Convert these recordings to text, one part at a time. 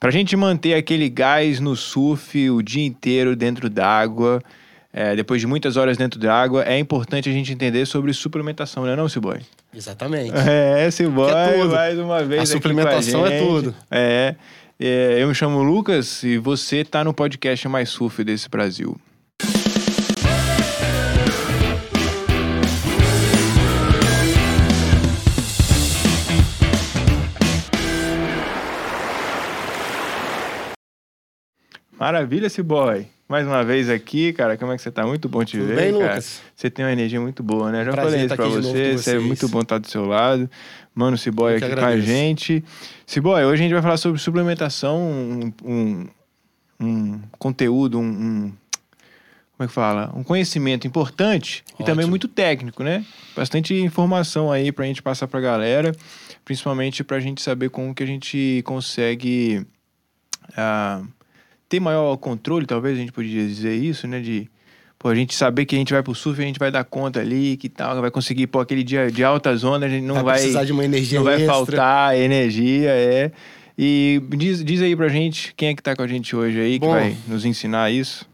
Pra gente manter aquele gás no surf o dia inteiro dentro d'água, é, depois de muitas horas dentro d'água, é importante a gente entender sobre suplementação, não é não, Ciboy? Exatamente. É, Ciboy, é mais uma vez A suplementação a é tudo. É, é, eu me chamo Lucas e você tá no podcast mais surf desse Brasil. Maravilha, Ciboy. Mais uma vez aqui, cara. Como é que você tá? Muito bom te Tudo ver, bem, cara. Lucas? Você tem uma energia muito boa, né? Já Prazer falei isso estar pra você. Você é muito bom estar do seu lado. Mano, Ciboy aqui com a agradeço. gente. Ciboy, hoje a gente vai falar sobre suplementação, um, um, um conteúdo, um, um- Como é que fala? Um conhecimento importante e também Ótimo. muito técnico, né? Bastante informação aí pra gente passar pra galera, principalmente pra gente saber como que a gente consegue ah, ter maior controle, talvez a gente podia dizer isso, né? De pô, a gente saber que a gente vai pro surf e a gente vai dar conta ali, que tal, vai conseguir, pô, aquele dia de altas ondas, a gente não vai, vai, precisar de uma energia não vai extra. faltar energia, é. E diz, diz aí pra gente quem é que tá com a gente hoje aí, Bom. que vai nos ensinar isso.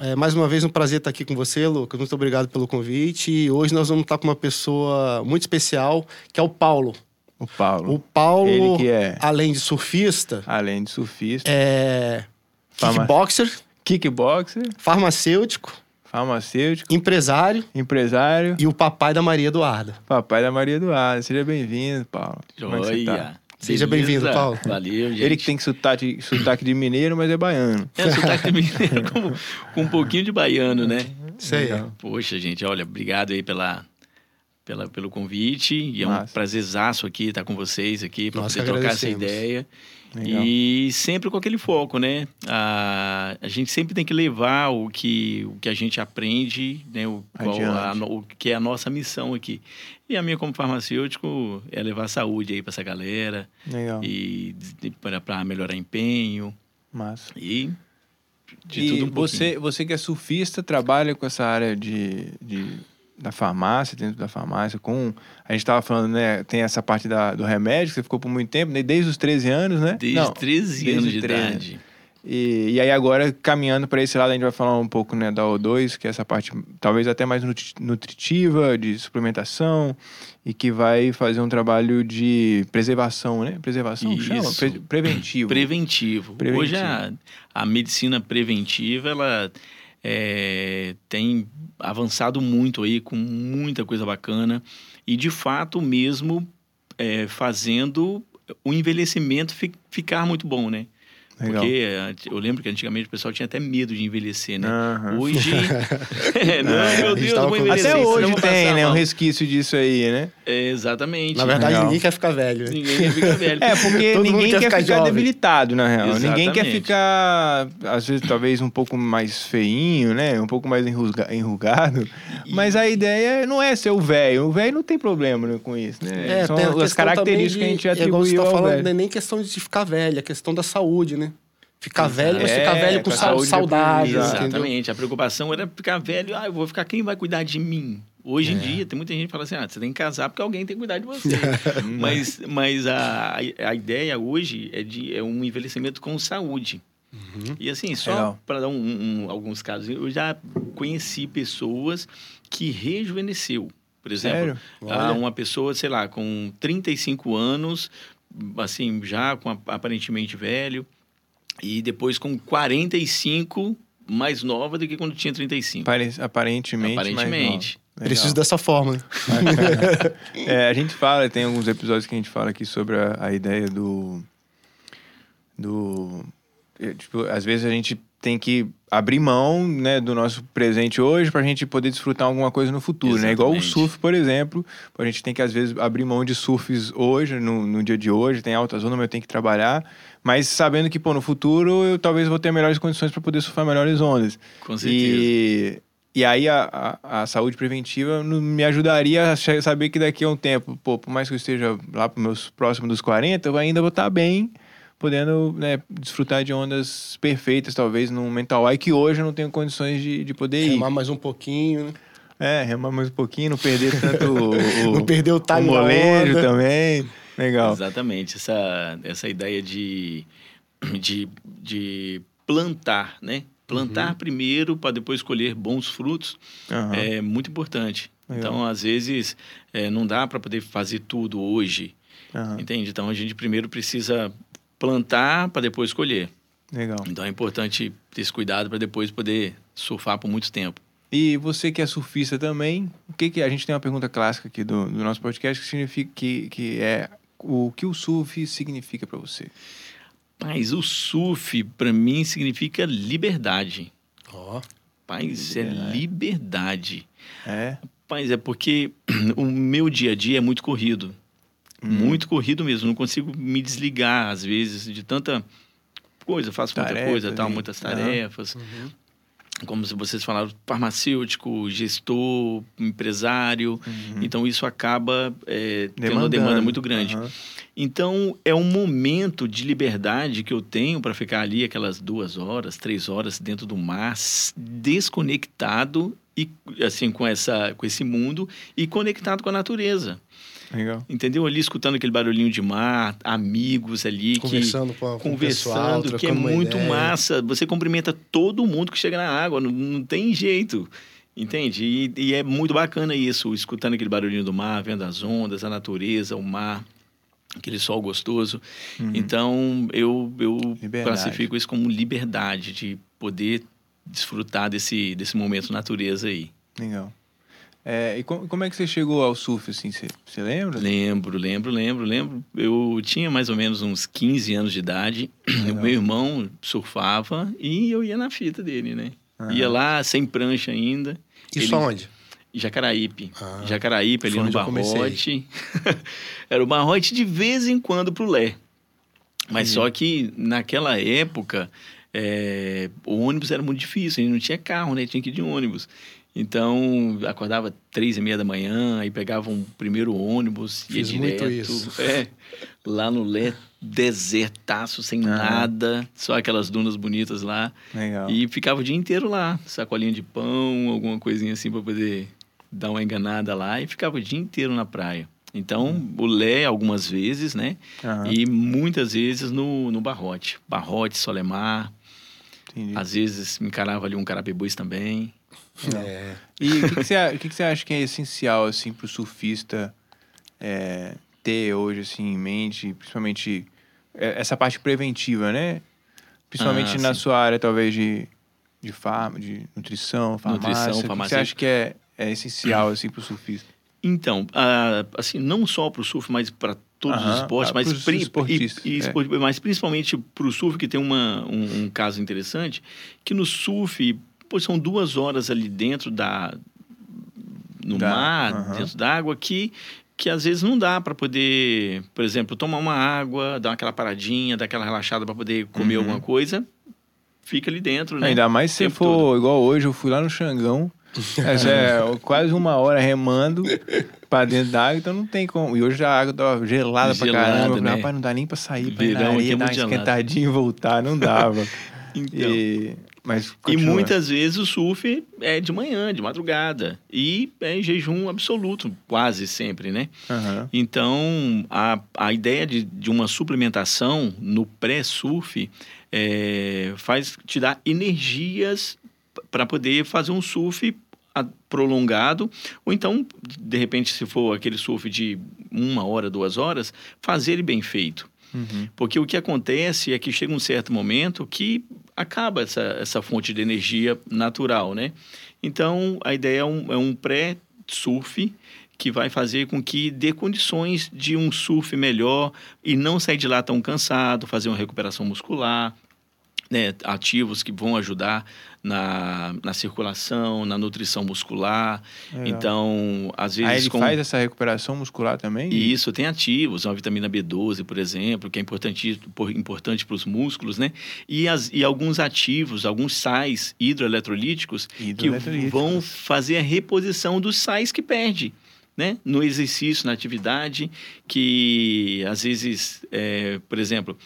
É, mais uma vez, um prazer estar aqui com você, Lucas. Muito obrigado pelo convite. E hoje nós vamos estar com uma pessoa muito especial, que é o Paulo. O Paulo. O Paulo, é, além de surfista, além de surfista, é kickboxer, kickboxer, farmacêutico, farmacêutico, empresário empresário, e o papai da Maria Eduarda. papai da Maria Eduarda. Seja bem-vindo, Paulo. Como é tá? Joia. Seja bem-vindo, Paulo. Valeu, gente. Ele que tem sotaque, sotaque de mineiro, mas é baiano. É, sotaque mineiro com, com um pouquinho de baiano, né? Isso aí. Legal. Poxa, gente, olha, obrigado aí pela, pela, pelo convite. E é um Massa. prazerzaço aqui estar com vocês aqui, para poder trocar essa ideia. Legal. E sempre com aquele foco, né? A, a gente sempre tem que levar o que, o que a gente aprende, né? O, qual a o que é a nossa missão aqui. E a minha, como farmacêutico, é levar saúde aí para essa galera Legal. e para melhorar empenho Massa. e de e tudo um pouquinho. você, você que é surfista, trabalha com essa área de, de, da farmácia, dentro da farmácia, com... A gente tava falando, né? Tem essa parte da, do remédio, que você ficou por muito tempo, né, desde os 13 anos, né? Desde Não, 13 desde anos de 13. idade. E, e aí agora, caminhando para esse lado, a gente vai falar um pouco né, da O2, que é essa parte talvez até mais nutri- nutritiva, de suplementação, e que vai fazer um trabalho de preservação, né? Preservação, chama? Isso. Pre- preventivo. Preventivo. Preventivo. Hoje a, a medicina preventiva, ela é, tem avançado muito aí com muita coisa bacana e de fato mesmo é, fazendo o envelhecimento fi- ficar muito bom, né? Legal. Porque é, eu lembro que antigamente o pessoal tinha até medo de envelhecer, né? Aham. Hoje. é, não, A meu Deus, eu vou envelhecer. Até hoje tem, né? Um mal. resquício disso aí, né? É, exatamente. Na verdade, Legal. ninguém quer ficar velho. né? ninguém quer ficar velho. É, porque ninguém quer quer ficar ficar, debilitado, na real. Ninguém quer Exatamente. ficar, às vezes, talvez um pouco mais feinho, né? Um pouco mais enrusga- enrugado. Mas a ideia não é ser o velho. O velho não tem problema né, com isso, né? São tem a as características também que a gente de- é igual você atribuiu tá ao falando, velho. não é nem questão de ficar velho, é questão da saúde, né? Ficar velho, mas É, ficar velho com saúde saudável, depois, entendeu? Exatamente. A preocupação era ficar velho. Ah, eu vou ficar. Quem vai cuidar de mim? Hoje em É. dia, tem muita gente que fala assim: ah, você tem que casar porque alguém tem que cuidar de você. mas mas a, a ideia hoje é, de, é um envelhecimento com saúde. Uhum. E assim, só para dar um- um- alguns casos, eu já conheci pessoas que rejuvenesceu. Por exemplo, ah, uma pessoa, sei lá, com 35 anos, assim, já com a- aparentemente velho, e depois com 45, mais nova do que quando tinha 35. Pare- Aparentemente. mais Aparentemente. Preciso dessa forma. É, a gente fala, tem alguns episódios que a gente fala aqui sobre a, a ideia do. Do. é, Tipo, às vezes a gente tem que abrir mão né, do nosso presente hoje para a gente poder desfrutar alguma coisa no futuro, né? Igual o surf, por exemplo. A gente tem que, às vezes, abrir mão de surfs hoje, no, no dia de hoje, tem alta zona, mas eu tenho que trabalhar. Mas sabendo que, pô, no futuro eu talvez vou ter melhores condições para poder surfar melhores ondas. Com certeza. E, e aí a, a, a saúde preventiva me ajudaria a saber que daqui a um tempo, pô, por mais que eu esteja lá para meus próximos dos 40, eu ainda vou estar bem, podendo né, desfrutar de ondas perfeitas, talvez, num mental high que hoje eu não tenho condições de, de poder ir. Remar mais um pouquinho, né? É, remar mais um pouquinho, não perder tanto o, o, Não perder o o time da molejo também. Legal. Exatamente. Essa, essa ideia de de, de plantar, né? Plantar Uhum. primeiro para depois colher bons frutos Aham. é muito importante. Legal. Então, às vezes, é, não dá para poder fazer tudo hoje, Aham. entende? Então, a gente primeiro precisa plantar para depois colher. Legal. Então, é importante ter esse cuidado para depois poder surfar por muito tempo. E você que é surfista também, o que que a gente tem uma pergunta clássica aqui do, do nosso podcast que significa que, que é o que o surf significa para você? Mas o surf, para mim, significa liberdade. Ó. Paz, é Liberdade. liberdade. É? Paz, é porque o meu dia a dia é muito corrido. Hum. Muito corrido mesmo. Não consigo me desligar, às vezes, de tanta coisa. Faço muita Tarefa, coisa, tal, muitas tarefas. Uhum. Como vocês falaram, farmacêutico, gestor, empresário. Uhum. Então, isso acaba é, tendo uma demanda muito grande. Aham. Então, é um momento de liberdade que eu tenho para ficar ali aquelas duas horas, três horas dentro do mar, desconectado e assim com essa com esse mundo e conectado com a natureza. Legal. Entendeu? Ali escutando aquele barulhinho de mar, amigos ali que Conversando com, a- com o pessoal, conversando, que é muito ideia. massa. Você cumprimenta todo mundo que chega na água, não, não tem jeito. Entende? E, e é muito bacana isso, escutando aquele barulhinho do mar, vendo as ondas, a natureza, o mar, aquele sol gostoso. Uhum. Então, eu, eu Liberdade. classifico isso como liberdade de poder desfrutar desse, desse momento natureza aí. Legal. É, e como, como é que você chegou ao surf, assim? Você, lembra? Lembro, lembro, lembro, lembro. Eu tinha mais ou menos uns 15 anos de idade. Legal. Meu irmão surfava e eu ia na fita dele, né? Aham. Ia lá sem prancha ainda. Isso Ele- aonde? Jacaraípe. Ah, Jacaraípe, ali no onde. Barrote. Era o Barrote de vez em quando pro Lé. Mas Uhum. só que naquela época, é, o ônibus era muito difícil, a gente não tinha carro, né? Tinha que ir de ônibus. Então, acordava três e meia da manhã, aí pegava um primeiro ônibus, ia Fiz muito direto. isso. É, lá no Lé, desertaço, sem Aham. nada, só aquelas dunas bonitas lá. Legal. E ficava o dia inteiro lá, sacolinha de pão, alguma coisinha assim para poder dar uma enganada lá e ficava o dia inteiro na praia. Então, o Lé algumas vezes, né? Aham, E muitas vezes no, no Barrote. Barrote, Solemar. entendi. Às vezes me encarava ali um carapebus também. É. E o que, que, você, o que, que você acha que é essencial, assim, pro surfista é, ter hoje, assim, em mente, principalmente é, essa parte preventiva, né? Principalmente Ah, na sim. sua área, talvez, de, de, farma, de nutrição, farmácia. Nutrição, O que você acha que é, é essencial, assim, pro surfista? Então, assim, não só para o surf, mas para todos os esportes, ah, mas, e- e é. mas principalmente para o surf, que tem uma, um, um caso interessante, que no surf, pô, são duas horas ali dentro da... no Da- mar, aham. dentro da água, que, que às vezes não dá para poder, por exemplo, tomar uma água, dar aquela paradinha, dar aquela relaxada para poder comer Uhum. alguma coisa, fica ali dentro, né? Ainda mais se for igual hoje, eu fui lá no Xangão, é quase uma hora remando pra dentro da água, então não tem como. E hoje a água tava gelada, pra caramba. Né? Rapaz, não dá nem pra sair, ir na areia, é dar uma gelado. esquentadinha e voltar, não dava. Então. E, mas E muitas vezes o surf é de manhã, de madrugada. E é em jejum absoluto, quase sempre, né? Aham. Então, a, a ideia de, de uma suplementação no pré-surf é, faz te dar energias para poder fazer um surf prolongado, ou então, de repente, se for aquele surf de uma hora, duas horas, fazer ele bem feito. Uhum. Porque o que acontece é que chega um certo momento que acaba essa, essa fonte de energia natural, né? Então, a ideia é um, é um pré-surf que vai fazer com que dê condições de um surf melhor e não sair de lá tão cansado, fazer uma recuperação muscular, né? ativos que vão ajudar na, na circulação, na nutrição muscular. Legal. Então, às vezes... Aí ele com- faz essa recuperação muscular também? e isso tem ativos, uma vitamina B12, por exemplo, que é importante importante para os músculos, né? E, as, e alguns ativos, alguns sais hidroeletrolíticos que Hidroeletrolíticos. vão fazer a reposição dos sais que perde. Né? No exercício, na atividade, que às vezes, é, por exemplo,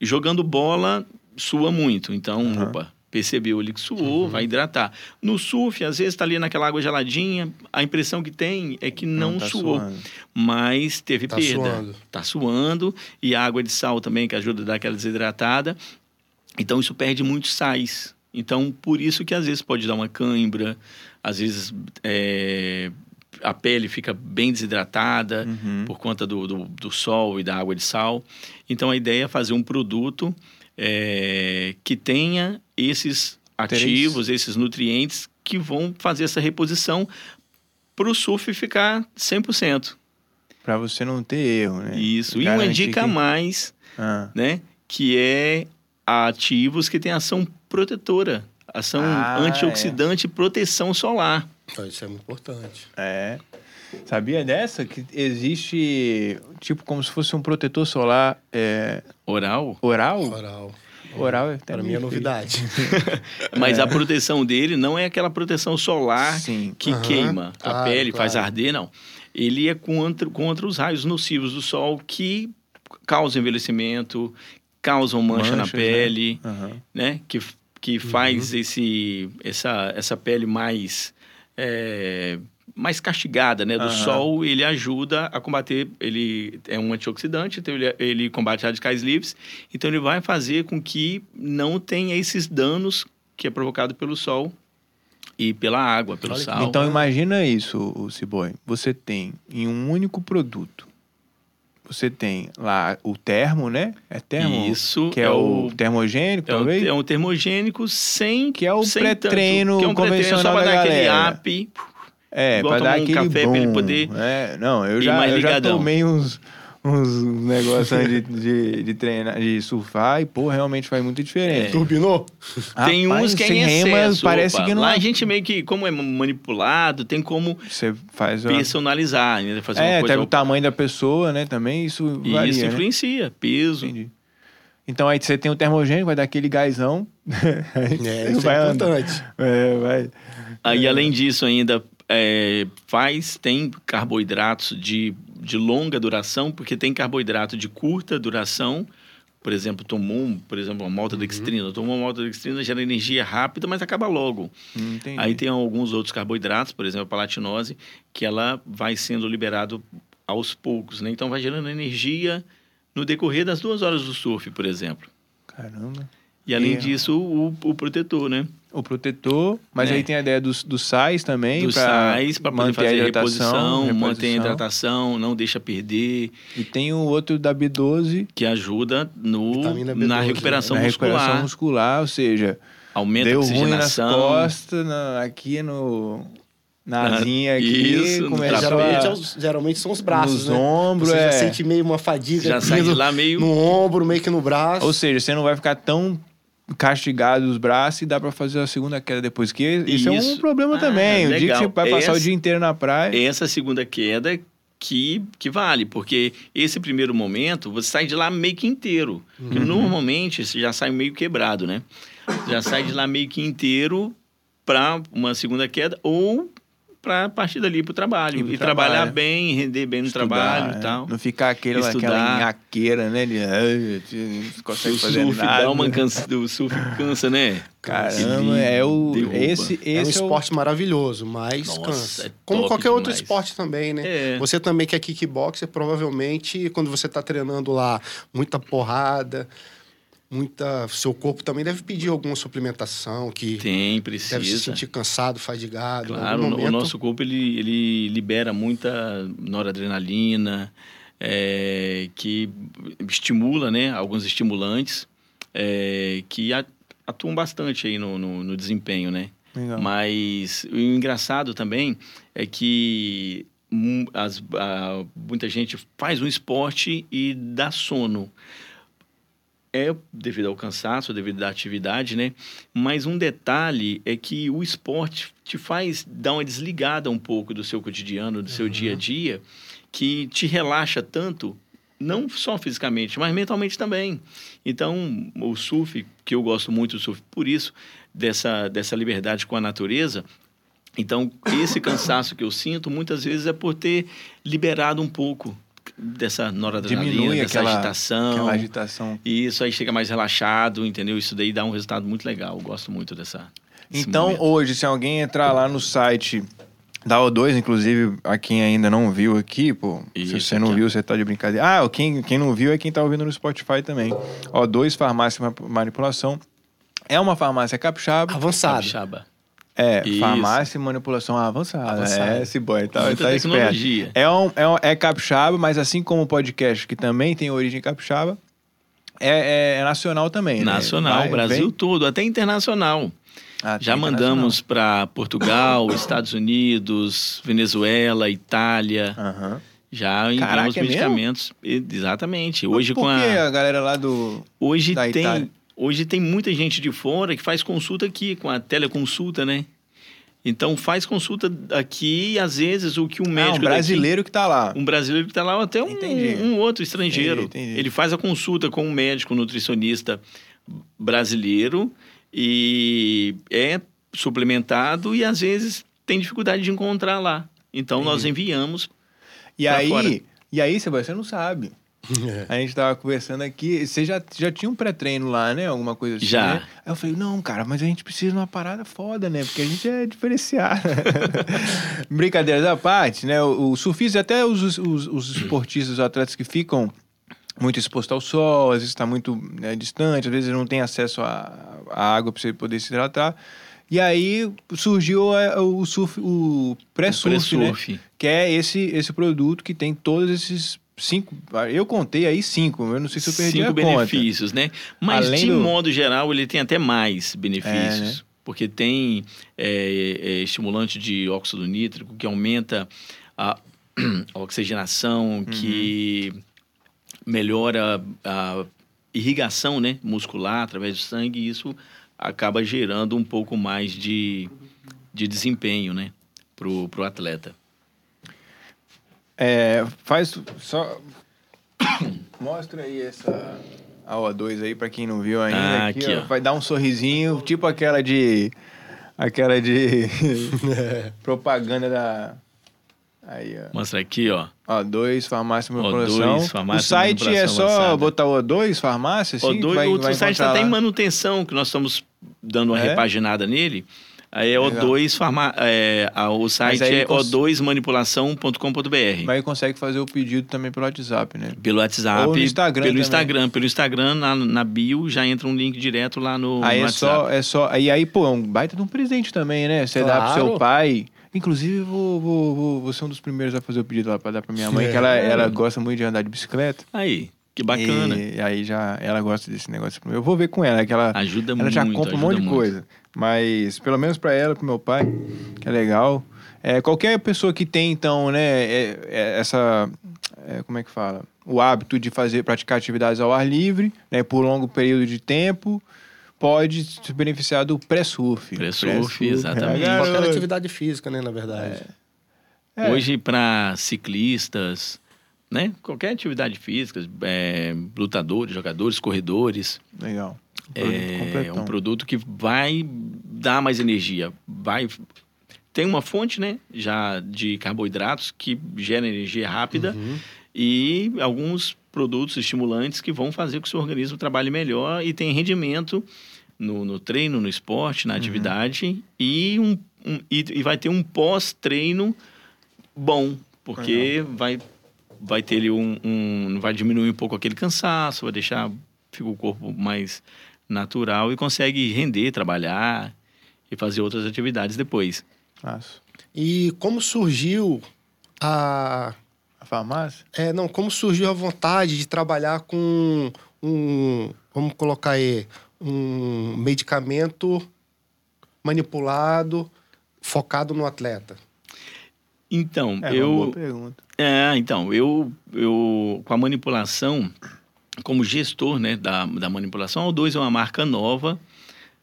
jogando bola sua muito. Então, Aham. opa, percebeu ali que suou, Uhum. vai hidratar. No surf, às vezes está ali naquela água geladinha, a impressão que tem é que não, tá suou suando. mas teve Tá perda. suando. Tá suando. E a água de sal também, que ajuda a dar aquela desidratada. Então isso perde muitos sais. Então por isso que às vezes pode dar uma cãibra, às vezes é, a pele fica bem desidratada Uhum. por conta do, do, do sol e da água de sal. Então a ideia é fazer um produto é, que tenha esses ativos, esses nutrientes que vão fazer essa reposição para o surf ficar 100%. Pra você não ter erro, né? Isso. E uma dica a que- mais, Ah. né? Que é ativos que têm ação protetora, ação Ah, antioxidante e proteção solar. Então, isso é muito importante. É. Sabia dessa? Que existe, tipo, como se fosse um protetor solar é, Oral, oral? Oral. Oral é até Para mim é novidade. mas a proteção dele não é aquela proteção solar Sim. que Aham, queima a claro, pele, faz claro. arder, não. Ele é contra, contra os raios nocivos do sol que causam envelhecimento, causam mancha na Manchas, né? pele, Aham. né? Que, que Uhum. faz esse, essa, essa pele mais, é, mais castigada, né? Do Aham. sol, ele ajuda a combater, ele é um antioxidante, então ele, ele combate radicais livres, então ele vai fazer com que não tenha esses danos que é provocado pelo sol e pela água, pelo Olha sal. Então imagina isso, o Ciboy. Você tem em um único produto. Você tem lá o termo, né? É termo? Isso Que é, o, termogênico, é um, talvez? é um termogênico sem Que é o pré-treino é um só convencional pra da dar aquele galera. up É, Igual pra dar um aquele café pra ele poder É, não, eu já, eu já tomei uns, uns negócios de, de, de treinar, de surfar e, pô, realmente faz muita diferença. Turbinou? Tem Rapaz, uns que é em excesso. parece opa. que não Lá a gente meio que, como é manipulado, tem como Você faz personalizar, né? fazer É, até o tamanho da pessoa, né? Também isso E varia, isso né? influencia, peso. Entendi. Então aí você tem o termogênico, vai dar aquele gásão. Aí É, isso é vai andar. importante. É, vai. Aí, além disso, ainda é, faz, tem carboidratos de, de longa duração, porque tem carboidrato de curta duração. Por exemplo, tomou, um, por exemplo, uma maltodextrina. Tomou uma maltodextrina, gera energia rápida, mas acaba logo. Entendi. Aí tem alguns outros carboidratos, por exemplo, a palatinose, que ela vai sendo liberado aos poucos, né? Então vai gerando energia no decorrer das duas horas do surf, por exemplo. Caramba. E além E- disso, o, o protetor, né? O protetor, mas Né? aí tem a ideia dos, dos sais também. Dos pra sais para poder manter a fazer a hidratação, reposição, mantém a reposição. hidratação, não deixa perder, E tem o outro da B12, que ajuda no, Vitamina B12, na recuperação na muscular, recuperação muscular, ou seja, aumenta a deu ruim nas oxigenação. costas, na- aqui no... Na Na- asinha aqui, isso, no começou Geralmente, a... é geralmente são os braços, nos né? ombros, Você é. já sente meio uma fadiga Já aqui sai de no, lá meio... no ombro, meio que no braço. Ou seja, você não vai ficar tão castigado os braços e dá pra fazer a segunda queda depois. Que isso, é um Isso. problema Ah, também. O dia que legal. você vai passar o Essa- dia inteiro na praia. essa segunda queda que, que vale, porque esse primeiro momento você sai de lá meio que inteiro. Uhum. normalmente você já sai meio quebrado, né? Já sai de lá meio que inteiro para uma segunda queda ou para partir dali para o trabalho. E trabalhar trabalho. bem, render bem no estudar, trabalho e tal. Não ficar aquele, aquela Estudar. nhaqueira, né? De, "Ai, não consegue O fazer surf nada. dá uma cansa, o surf cansa, né? Caramba, é o. derruba. Esse, esse é um o- esporte maravilhoso, mas Nossa, cansa. é Como qualquer outro demais. esporte também, né? É. Você também que é kickboxer, provavelmente, quando você tá treinando lá, muita porrada, muita... Seu corpo também deve pedir alguma suplementação que Tem, deve se precisa. sentir cansado, fadigado. Claro, o nosso corpo ele, ele libera muita noradrenalina, é, que estimula, né? Alguns estimulantes é, que atuam bastante aí no, no, no desempenho, né? Legal. Mas o engraçado também é que as- a- muita gente faz um esporte e dá sono. É devido ao cansaço, devido à atividade, né? Mas um detalhe é que o esporte te faz dar uma desligada um pouco do seu cotidiano, do seu dia a dia, que te relaxa tanto, não só fisicamente, mas mentalmente também. Então, o surf, que eu gosto muito do surf, por isso, dessa, dessa liberdade com a natureza, então, esse cansaço que eu sinto, muitas vezes é por ter liberado um pouco dessa noradrenalina, Diminui dessa aquela, agitação. aquela agitação. E isso aí chega mais relaxado, entendeu? Isso daí dá um resultado muito legal. Eu gosto muito dessa. Então, momento. hoje, se alguém entrar lá no site Da O2, inclusive, a quem ainda não viu aqui, pô. Isso, se você não viu, você tá de brincadeira. Ah, quem, quem não viu é quem tá ouvindo no Spotify também. O2, Farmácia Ma- Manipulação. É uma farmácia capixaba. Avançado. Capixaba. É, Isso. farmácia e manipulação avançada. Avançada. É, esse boy tá, Muita tá esperto. tecnologia. É, um, é, um, é capixaba, mas assim como o podcast, que também tem origem capixaba, é, é- é nacional também, né? Nacional, Vai- Brasil vem- todo, até internacional. Ah, Já mandamos para Portugal, Estados Unidos, Venezuela, Itália. Aham. Já enviamos Caraca, é medicamentos. Exatamente. Hoje Por com que a a galera lá do... hoje da tem Itália? Hoje tem muita gente de fora que faz consulta aqui com a teleconsulta, né? Então faz consulta aqui e às vezes o que um Ah, médico um daqui- brasileiro que tá lá. um brasileiro que está lá, ou até um, Entendi. um outro estrangeiro. Entendi, entendi. Ele faz a consulta com um médico nutricionista brasileiro e é suplementado e às vezes tem dificuldade de encontrar lá. Então nós enviamos. E aí, fora. e aí, Sebastião, você não sabe. A gente tava conversando aqui, você já, já tinha um pré-treino lá, né? Alguma coisa assim, Já. né? Aí eu falei, não, cara, mas a gente precisa de uma parada foda, né? Porque a gente é diferenciado. Brincadeiras à parte, né? O, o surfista e até os, os, os esportistas, os atletas que ficam muito expostos ao sol, às vezes está muito né, distante, às vezes não tem acesso à, à água para você poder se hidratar. E aí surgiu é, o surf, o pré-surf, né? pré-surf. Que é esse, esse produto que tem todos esses cinco. Eu contei aí cinco, eu não sei se eu perdi cinco a conta. benefícios, né? Mas Além de do- modo geral ele tem até mais benefícios, É, né? porque tem é, é, estimulante de óxido nítrico que aumenta a oxigenação, Uhum. que melhora a irrigação, né, muscular através do sangue. E isso acaba gerando um pouco mais de, de desempenho, né, pro, pro atleta. É, faz só. Mostra aí essa. A O2 aí, pra quem não viu ainda. Ah, aqui, aqui, ó, ó. Vai dar um sorrisinho, tipo aquela de. Aquela de. propaganda da. Aí, ó. Mostra aqui, ó. O2, farmácia O2, farmácia o site é só avançada. botar O2, farmácia, assim? O que dois, vai, o vai site está até em manutenção, que nós estamos dando uma É? repaginada nele. Aí é Legal. O2 farma, é, a- o site aí é cons- o2manipulação.com.br. Mas consegue fazer o pedido também pelo WhatsApp, né? Pelo WhatsApp, Ou no Instagram pelo também. Instagram, pelo Instagram na, na bio já entra um link direto lá no, Aí no é WhatsApp. só, é só. E aí, pô, é um baita de um presente também, né? Você dá pro seu Claro. pai. Inclusive, vou, vou, vou, vou ser um dos primeiros a fazer o pedido lá pra dar pra minha mãe, que ela, É. ela gosta muito de andar de bicicleta. Aí, que bacana. E aí já ela gosta desse negócio. Eu vou ver com ela, que ela, Ajuda ela muito. já compra um monte de muito. coisa. Mas pelo menos pra ela, pro meu pai, que é legal. É, qualquer pessoa que tem, então, né, é- é essa. é, como é que fala? O hábito de fazer, praticar atividades ao ar livre, né, por longo período de tempo, pode se beneficiar do pré-surf. Pré-surf, exatamente. É, garoto. Qualquer atividade física, né, na verdade. É. Hoje, para ciclistas, né? Qualquer atividade física, é, lutadores, jogadores, corredores, Legal. Produto é um produto que vai dar mais energia. Vai tem uma fonte, né, já de carboidratos que gera energia rápida Uhum. e alguns produtos estimulantes que vão fazer com que o seu organismo trabalhe melhor e tenha rendimento no, no treino, no esporte, Uhum. na atividade e, um, um- e, e vai ter um pós-treino bom, porque vai, vai ter ali um, um- vai diminuir um pouco aquele cansaço, vai deixar fica o corpo mais natural e consegue render, trabalhar e fazer outras atividades depois. Massa. E como surgiu a. A farmácia? É, não, como surgiu a vontade de trabalhar com um. Vamos colocar aí. Um medicamento manipulado, focado no atleta. Então, É uma eu boa pergunta. É, então, eu, eu com a manipulação, como gestor né, da, da manipulação, a O2 é uma marca nova,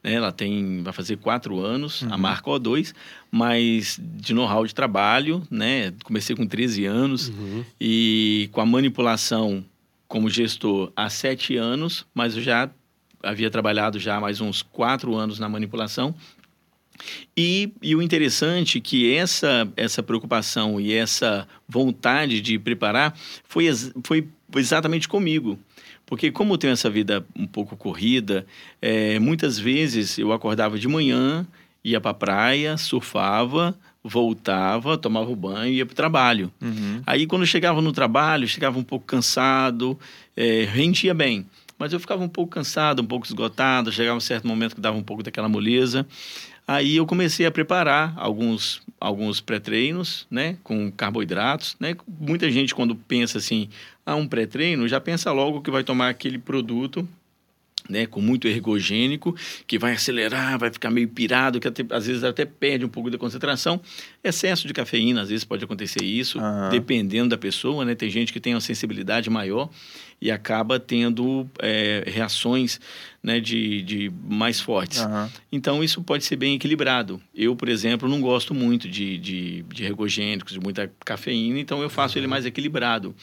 né, ela tem, vai fazer quatro anos, a marca O2, mas de know-how de trabalho, né, comecei com 13 anos, e com a manipulação como gestor há sete anos, mas eu já havia trabalhado já mais uns quatro anos na manipulação, e, e o interessante é que essa, essa preocupação e essa vontade de preparar foi, foi exatamente comigo. Porque como eu tenho essa vida um pouco corrida, eh, muitas vezes eu acordava de manhã, ia para a praia, surfava, voltava, tomava o banho e ia para o trabalho. Uhum. Aí, quando chegava no trabalho, chegava um pouco cansado, é, rendia bem. Mas eu ficava um pouco cansado, um pouco esgotado, chegava um certo momento que dava um pouco daquela moleza. Aí eu comecei a preparar alguns, alguns pré-treinos, né, com carboidratos, né? Muita gente quando pensa assim, ah, um pré-treino, já pensa logo que vai tomar aquele produto né, com muito ergogênico, que vai acelerar, vai ficar meio pirado, que até, às vezes até perde um pouco da concentração. Excesso de cafeína, às vezes pode acontecer isso, Aham. dependendo da pessoa, né? Tem gente que tem uma sensibilidade maior e acaba tendo é, reações né, de, de mais fortes. Aham. Então, isso pode ser bem equilibrado. Eu, por exemplo, não gosto muito de, de, de ergogênicos, de muita cafeína, então eu faço ele mais equilibrado.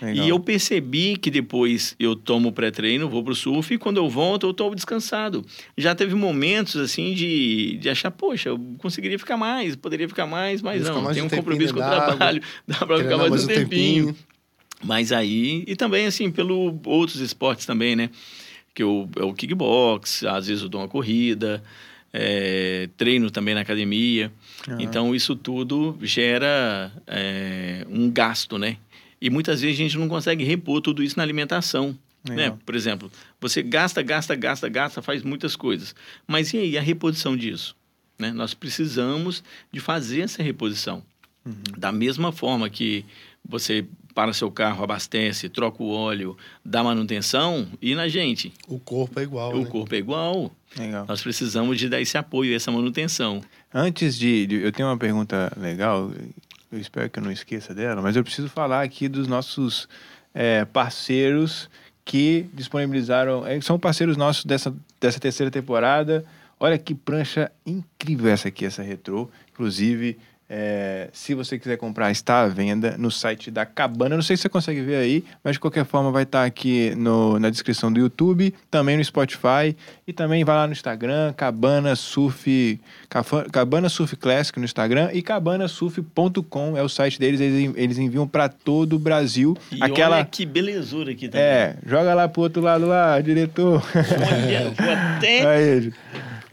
Legal. E eu percebi que depois eu tomo pré-treino, vou pro surf e quando eu volto eu estou descansado. Já teve momentos assim de, de achar, poxa, eu conseguiria ficar mais, poderia ficar mais, mas Ficar não, mais tem um um compromisso com o trabalho, dá para ficar Treinar mais um tempinho. tempinho. Mas aí, e também assim, pelo outros esportes também, né? Que eu, é o kickbox, às vezes eu dou uma corrida, é, treino também na academia. Então, isso tudo gera é, um gasto, né? E muitas vezes a gente não consegue repor tudo isso na alimentação. Né? Legal. Por exemplo, você gasta, gasta, gasta, gasta, faz muitas coisas. Mas e aí a reposição disso? Né? Nós precisamos de fazer essa reposição. Uhum. Da mesma forma que você para seu carro, abastece, troca o óleo, dá manutenção, e na gente. O corpo é igual, O né? corpo é igual. Legal. Nós precisamos de dar esse apoio, essa manutenção. Antes de, de- Eu tenho uma pergunta legal, eu espero que eu não esqueça dela, mas eu preciso falar aqui dos nossos é, parceiros que disponibilizaram. é, são parceiros nossos dessa, dessa terceira temporada. Olha que prancha incrível essa aqui, essa retrô. Inclusive, é, se você quiser comprar, está à venda no site da Cabana. Não sei se você consegue ver aí, mas de qualquer forma vai estar aqui no- na descrição do YouTube, também no Spotify e também vai lá no Instagram, Cabana Surf, Cabana Surf Classic no Instagram e cabanasurf.com é o site deles, eles, eles enviam para todo o Brasil. E Aquela olha que belezura aqui também. é, joga lá pro outro lado lá, diretor. Olha, vou até... Aí,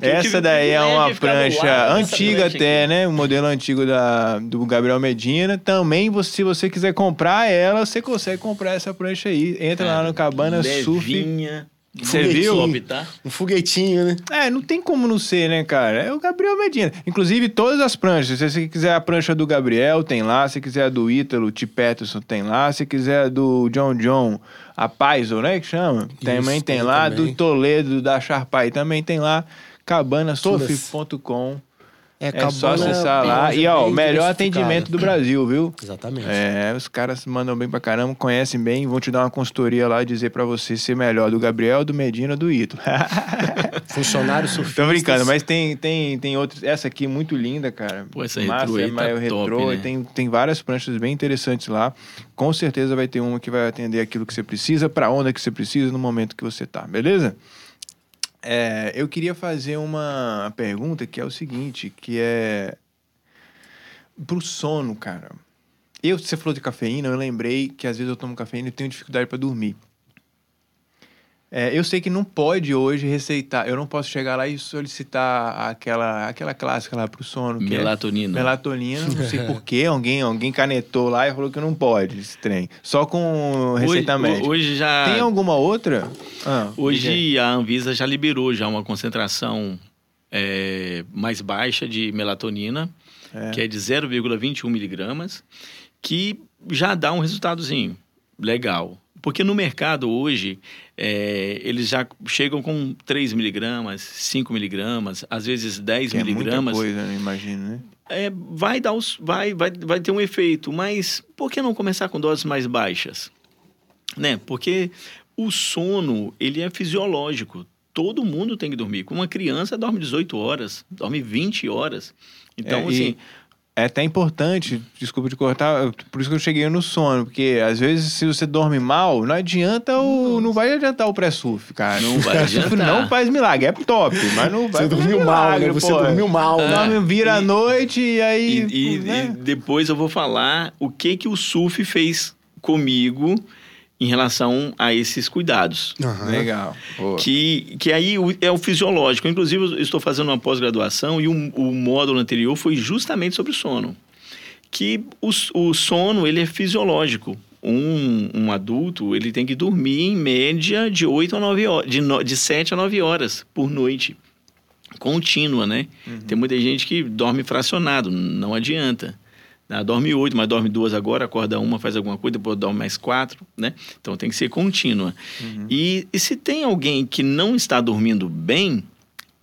essa daí é privilégio uma prancha antiga prancha até, aqui. né? Um modelo antigo da, do Gabriel Medina. Também, você- se você quiser comprar ela, você consegue comprar essa prancha aí. Entra lá no Cabana Surf. Levinha. Você Muito viu? tá? Um foguetinho, né? É, não tem como não ser, né, cara? É o Gabriel Medina. Inclusive, todas as pranchas. Se você quiser a prancha do Gabriel, tem lá. Se quiser a do Ítalo, T. Peterson, tem lá. Se quiser a do John John, a Paiso, né, que chama? também tem, tem lá. também. Do Toledo, da Sharpai, também tem lá. cabanasurf.com. É, É só acessar lá. E, ó, melhor atendimento do Brasil, viu? Exatamente. É, os caras mandam bem pra caramba, conhecem bem, vão te dar uma consultoria lá e dizer pra você ser melhor do Gabriel, do Medina, do Ítalo. Funcionários surfistas. Tô brincando, mas tem, tem, tem outros. Essa aqui é muito linda, cara. Pô, essa Massa, retrô aí é tá top, retrô. né? e tem, tem várias pranchas bem interessantes lá. Com certeza vai ter uma que vai atender aquilo que você precisa, pra onda que você precisa, no momento que você tá, beleza? É, eu queria fazer uma pergunta que é o seguinte, que é pro sono, cara. Eu, você falou de cafeína, eu lembrei que às vezes eu tomo cafeína e tenho dificuldade pra dormir. É, eu sei que não pode hoje receitar, eu não posso chegar lá e solicitar aquela, aquela clássica lá pro sono. que é Melatonina. Melatonina, não sei porquê, alguém, alguém canetou lá e falou que não pode esse trem. Só com receita hoje, médica. Hoje já... Tem alguma outra? Ah. Hoje a Anvisa já liberou já uma concentração é, mais baixa de melatonina, É. que é de 0,21 miligramas, que já dá um resultadozinho legal. Porque no mercado hoje, é, eles já chegam com 3 miligramas, 5 miligramas, às vezes 10 Que é muita miligramas. coisa, imagino, né? É, vai, dar os, vai, vai, vai ter um efeito, mas por que não começar com doses mais baixas? Né? Porque o sono, ele é fisiológico. Todo mundo tem que dormir. Uma criança dorme 18 horas, dorme 20 horas. Então, É, e- assim, É até importante, desculpa te cortar, por isso que eu cheguei no sono, porque às vezes se você dorme mal, não adianta o. Não vai adiantar o pré-surf, cara. Não vai adiantar. não faz milagre, é top, mas não vai Você dormiu mal, milagre, né? Você pô. dormiu mal? Dorme, vira a noite e aí. E, e- né? e depois eu vou falar o que que o surf fez comigo em relação a esses cuidados. Aham. Legal. Boa. Que, que aí é o fisiológico. Inclusive, eu estou fazendo uma pós-graduação e o, o módulo anterior foi justamente sobre o sono. Que o, o sono, ele é fisiológico. Um, um adulto, ele tem que dormir em média de 8 a 9 horas, de, no, de 7 a 9 horas por noite. Contínua, né? Tem muita gente que dorme fracionado, não adianta. Ah, dorme oito, mas dorme duas agora, acorda uma, faz alguma coisa, depois dorme mais quatro, né? Então tem que ser contínua. E, e se tem alguém que não está dormindo bem,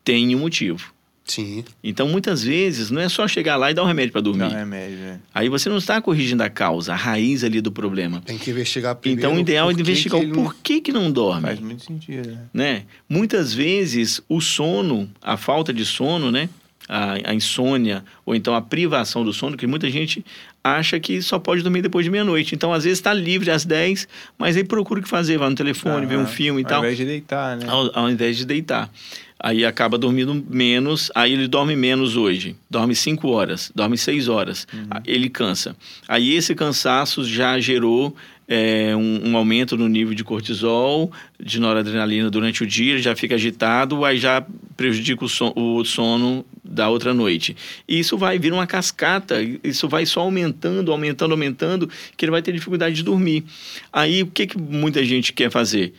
tem um motivo. Sim. Então, muitas vezes, não é só chegar lá e dar um remédio para dormir. Dá um remédio, né? Aí você não está corrigindo a causa, a raiz ali do problema. Tem que investigar primeiro. Então, o ideal é investigar o ele não- porquê que não dorme Faz muito sentido, né? né? Muitas vezes o sono, a falta de sono, né? A, a insônia ou então a privação do sono, que muita gente acha que só pode dormir depois de meia-noite. Então, às vezes está livre às 10, mas aí procura o que fazer, vai no telefone, vê um filme e Ao tal, invés de deitar, né? ao, ao invés de deitar. Aí acaba dormindo menos, aí ele dorme menos hoje. Dorme 5 horas, dorme 6 horas. Ah, Ele cansa. Aí esse cansaço já gerou é, um, um aumento no nível de cortisol, de noradrenalina durante o dia, já fica agitado, aí já prejudica o, son- o sono da outra noite. E isso vai vir uma cascata, isso vai só aumentando, aumentando, aumentando, que ele vai ter dificuldade de dormir. Aí o que, que muita gente quer fazer?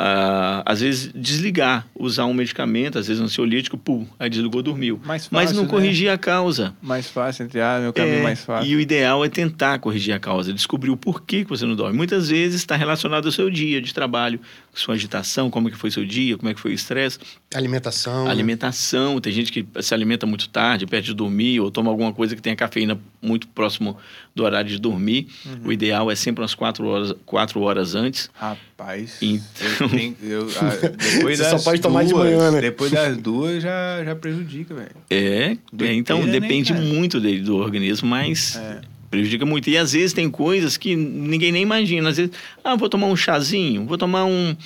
Ah, às vezes desligar, usar um medicamento, às vezes um ansiolítico, pum, aí desligou, dormiu. Mais Mas fácil, não né? corrigir a causa. Mais fácil, entre ah, meu caminho É, mais fácil. E o ideal é tentar corrigir a causa, descobrir o porquê que você não dorme. Muitas vezes está relacionado ao seu dia de trabalho, sua agitação, como é que foi seu dia, como é que foi o estresse, Alimentação. né? alimentação. Tem gente que se alimenta muito tarde, perto de dormir, ou toma alguma coisa que tenha cafeína muito próximo do horário de dormir. Uhum. O ideal é sempre umas quatro horas, quatro horas antes. Rapaz, Então- eu tenho- eu- ah, depois Você só das pode tomar de duas- manhã, né? Depois das duas já, já prejudica, velho. É, é, então né, depende muito dele, do organismo, mas É. prejudica muito. E às vezes tem coisas que ninguém nem imagina. Às vezes, ah, vou tomar um chazinho, vou tomar um,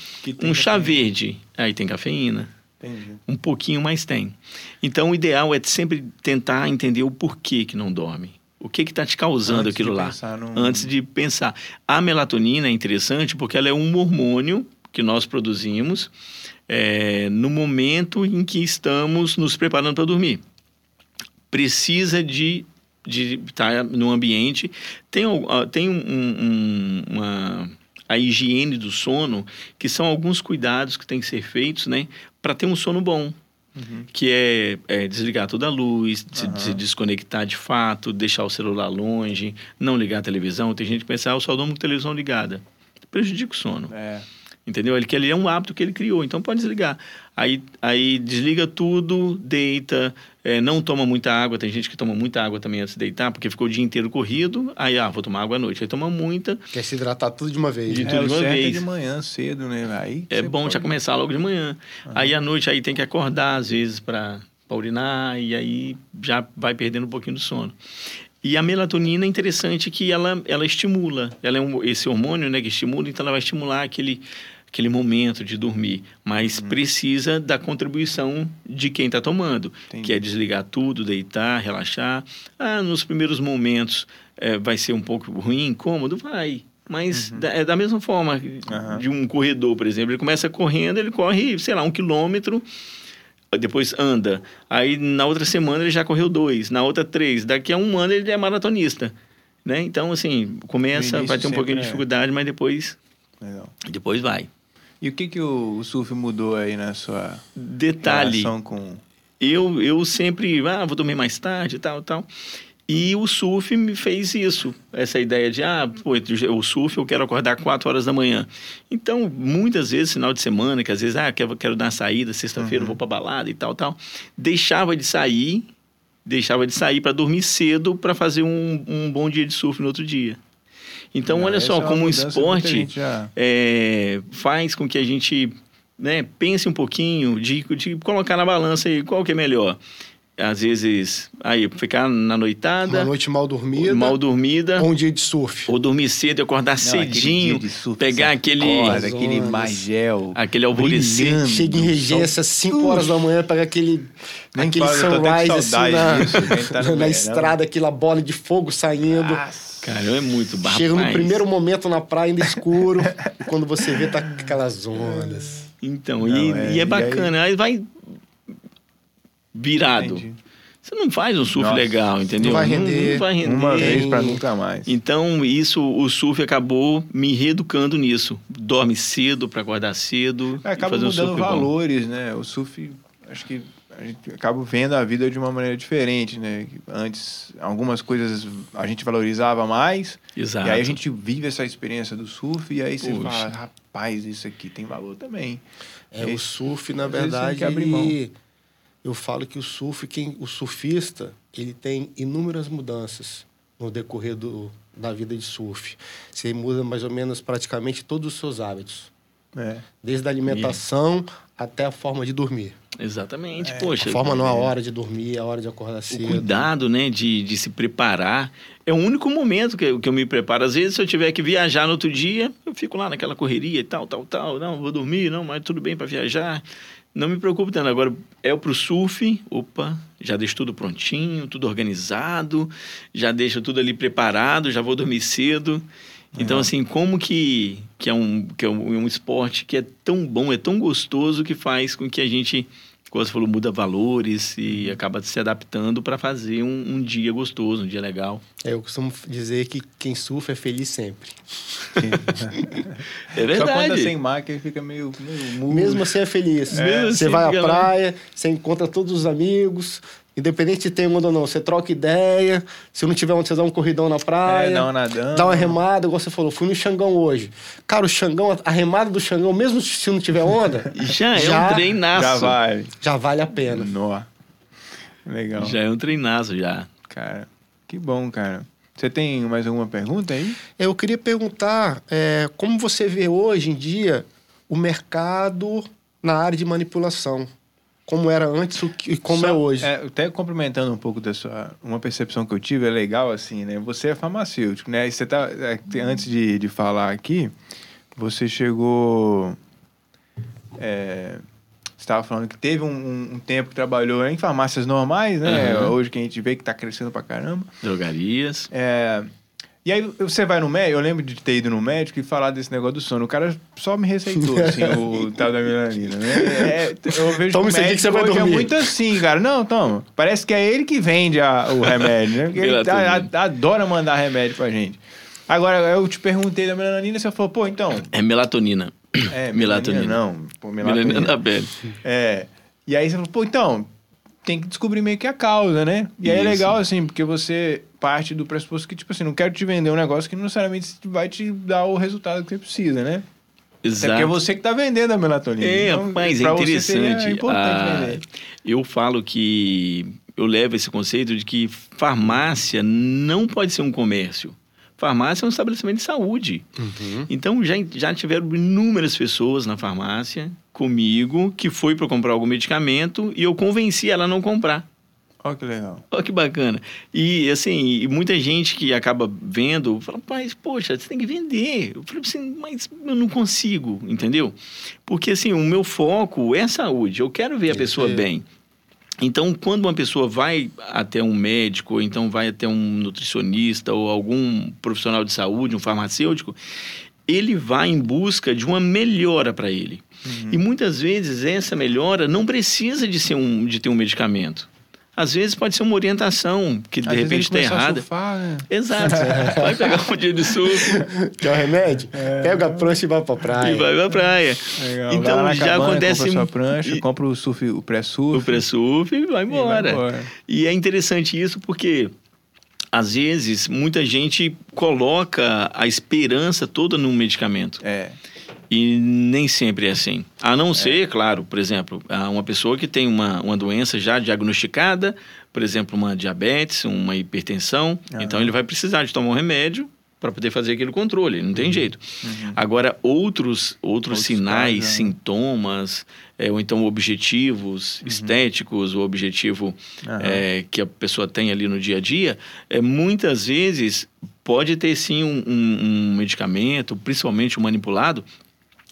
um chá cafeína. verde. Aí tem cafeína. Entendi. Um pouquinho mais tem. Então o ideal é sempre tentar entender o porquê que não dorme. O que que está te causando Antes aquilo lá? num- Antes de pensar. A melatonina é interessante porque ela é um hormônio que nós produzimos é, no momento em que estamos nos preparando para dormir. Precisa de de estar no ambiente. Tem, ah, tem um, um- uma, a higiene do sono, que são alguns cuidados que têm que ser feitos né, para ter um sono bom. Que é, é desligar toda a luz, se, Aham. se desconectar de fato, deixar o celular longe, não ligar a televisão. Tem gente que pensa, ah, eu só durmo com televisão ligada. Prejudica o sono. É. Entendeu? Ele que ele é um hábito que ele criou, então pode desligar. Aí, aí desliga tudo, deita, é, não toma muita água. Tem gente que toma muita água também antes de deitar, porque ficou o dia inteiro corrido. Aí, ah, vou tomar água à noite. Aí toma muita. Quer se hidratar tudo de uma vez. De né? tudo É, o de uma certo é vez. de manhã cedo, né? Aí É bom pode- já começar logo de manhã. Aí à noite aí tem que acordar às vezes para urinar e aí já vai perdendo um pouquinho do sono. E a melatonina é interessante que ela, ela estimula. Ela é um, esse hormônio né, que estimula, então ela vai estimular aquele, aquele momento de dormir. Mas precisa da contribuição de quem está tomando, Entendi. que é desligar tudo, deitar, relaxar. Ah, nos primeiros momentos eh, vai ser um pouco ruim, incômodo? Vai. Mas da, é da mesma forma Aham. de um corredor, por exemplo. Ele começa correndo, ele corre, sei lá, um quilômetro, depois anda. Aí na outra semana ele já correu dois, na outra três. Daqui a um ano ele é maratonista. Né? Então, assim, começa, vai ter um pouquinho de é. dificuldade, mas depois, Legal. depois vai. E o que que o, o surf mudou aí na sua Detalhe, relação com... eu, eu sempre, ah, vou dormir mais tarde e tal, tal. E o surf me fez isso, essa ideia de, ah, pô, o surf eu quero acordar 4 horas da manhã. Então, muitas vezes, final de semana, que às vezes, ah, quero, quero dar uma saída, sexta-feira eu vou pra balada e tal, tal. Deixava de sair, deixava de sair para dormir cedo para fazer um, um bom dia de surf no outro dia. Então, Ah, olha só, é como o esporte já- é, faz com que a gente né, pense um pouquinho de, de colocar na balança aí qual que é melhor. Às vezes, aí, ficar na Uma noitada, noite mal dormida. mal dormida, ou um dia de surf. ou dormir cedo e acordar Não, aquele cedinho, dia de surf, pegar aquele, acorda, aquele magel. aquele alvorecer. Chega em regência às 5 horas da manhã, pega aquele, Nem aquele fala, sunrise assim na, disso, tá na estrada, aquela bola de fogo saindo. Nossa. Cara, é muito barra. Chega no primeiro momento na praia ainda escuro, e quando você vê, tá aquelas ondas. Então, Não, e, é- e é e bacana. Aí vai virado. Entendi. Você não faz um surf Nossa, legal, entendeu? não vai render. Não, vai render. Uma vez pra nunca mais. Então, isso, o surf acabou me reeducando nisso. Dorme cedo para acordar cedo. É, e acaba fazer um mudando surf bom. valores, né? O surf, acho que a gente acaba vendo a vida de uma maneira diferente, né? Antes, algumas coisas a gente valorizava mais, Exato. e aí a gente vive essa experiência do surf, e aí você Poxa. fala, rapaz, isso aqui tem valor também. É, o surf, na você verdade, quer abrir mão. ele- eu falo que o surf, quem, o surfista, ele tem inúmeras mudanças no decorrer do, da vida de surf. Você muda mais ou menos praticamente todos os seus hábitos, É. desde a alimentação até a forma de dormir. Exatamente. Poxa, A forma não a hora de dormir, a hora de acordar o cedo. cuidado, né, de, de se preparar. É o único momento que eu, que eu me preparo. Às vezes, se eu tiver que viajar no outro dia, eu fico lá naquela correria e tal, tal, tal. Não, vou dormir, não, mas tudo bem para viajar. Não me preocupo tanto. Agora, é pro surf, opa, já deixo tudo prontinho, tudo organizado, já deixo tudo ali preparado, já vou dormir cedo. Então, assim, como que, que, é um, que é um, um esporte que é tão bom, é tão gostoso, que faz com que a gente, como você falou, muda valores e acaba se adaptando para fazer um, um dia gostoso, um dia legal. É, eu costumo dizer que quem surfa é feliz sempre. É Só quando é verdade. sem máquina fica meio, meio. Mesmo assim é feliz. Mesmo Você assim vai à lá. praia, você encontra todos os amigos, independente de ter onda ou não, você troca ideia. Se não tiver onde você dá um corridão na praia. É, dá uma nadando. Dá uma remada, igual você falou, fui no Xangão hoje. Cara, o Xangão, a remada do Xangão, mesmo se não tiver onda, Já é Já- um treinaço. Já vai. já vale a pena. Nó. Legal. Já é um treinaço, já. Cara, que bom, cara. Você tem mais alguma pergunta aí? Eu queria perguntar é, como você vê hoje em dia o mercado na área de manipulação. Como era antes o que- e como Só- é hoje. É, até complementando um pouco da sua. Uma percepção que eu tive, é legal assim, né? Você é farmacêutico, né? E você tá. é, te- antes de, de falar aqui, você chegou. É, você estava falando que teve um, um- um tempo que trabalhou em farmácias normais, né? Aham. Hoje que a gente vê que tá crescendo pra caramba. Drogarias. É, e aí você vai no médico, eu lembro de ter ido no médico e falar desse negócio do sono. O cara só me receitou, assim, o tal da melanina, né? É, eu vejo Toma que o aqui que você vai médico hoje dormir. é muito assim, cara. Não, toma. Parece que é ele que vende a- o remédio, né? Porque ele Melatonina. a- a- adora mandar remédio pra gente. Agora, eu te perguntei da melanina, você falou, pô, então... É melatonina. É, Melatonina. Não, pô, Melanina melatonina. da pele. É. E aí você falou, pô, então, tem que descobrir meio que a causa, né? E aí é Isso. legal, assim, porque você parte do pressuposto que, tipo assim, não quero te vender um negócio que não necessariamente vai te dar o resultado que você precisa, né? Até Exato. porque é você que tá vendendo a melatonina. É, Então, rapaz, é pra você seria interessante. importante Ah, vender. eu falo que eu levo esse conceito de que farmácia não pode ser um comércio. Farmácia é um estabelecimento de saúde. Uhum. Então já, já tiveram inúmeras pessoas na farmácia comigo que foi para comprar algum medicamento e eu convenci ela a não comprar. Olha que legal. Olha que bacana. E assim, e muita gente que acaba vendo, fala, mas, poxa, você tem que vender. Eu falei assim, mas eu não consigo, entendeu? Porque assim, o meu foco é saúde. Eu quero ver a pessoa Entendi. bem. Então, quando uma pessoa vai até um médico, ou então vai até um nutricionista, ou algum profissional de saúde, um farmacêutico, ele vai em busca de uma melhora para ele. Uhum. E muitas vezes essa melhora não precisa de, ser um, de ter um medicamento. Às vezes pode ser uma orientação que de Às repente está a errada. surfar, né? Exato. Vai pegar um dia de surf Quer o remédio? Pega a prancha e vai pra praia. e vai pra praia. Legal. Então, Vai lá na já cabana, acontece Compra sua um- prancha, e- compra o surf, o pré-surf. O pré-surf e vai e vai embora. embora. E é interessante isso porque, às vezes, muita gente coloca a esperança toda num medicamento. É. E nem sempre é assim. A não ser, claro, por exemplo, ah, uma pessoa que tem uma, uma doença já diagnosticada, por exemplo, uma diabetes, uma hipertensão, Aham. então ele vai precisar de tomar um remédio para poder fazer aquele controle, não tem jeito. Agora, outros, outros, Outros sinais, casos, né? sintomas, é, ou então objetivos estéticos, o objetivo é, que a pessoa tem ali no dia a dia, é, muitas vezes pode ter sim um, um- um medicamento, principalmente o manipulado,